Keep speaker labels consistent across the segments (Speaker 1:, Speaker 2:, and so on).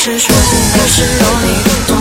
Speaker 1: 是雪，而是有你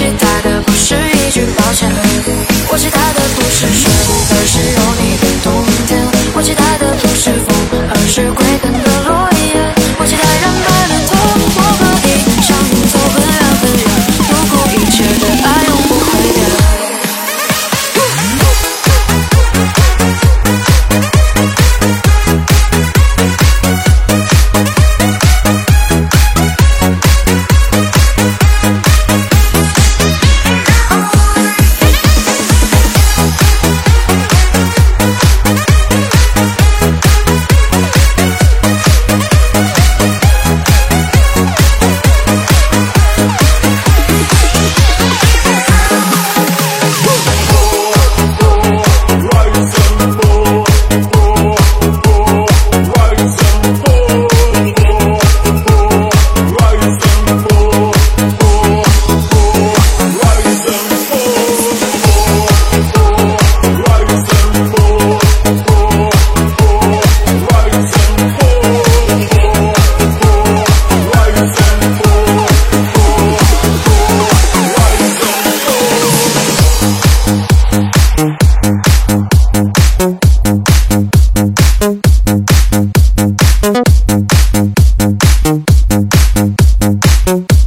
Speaker 1: 我期待的不是一句抱歉。我期待的不是 Thank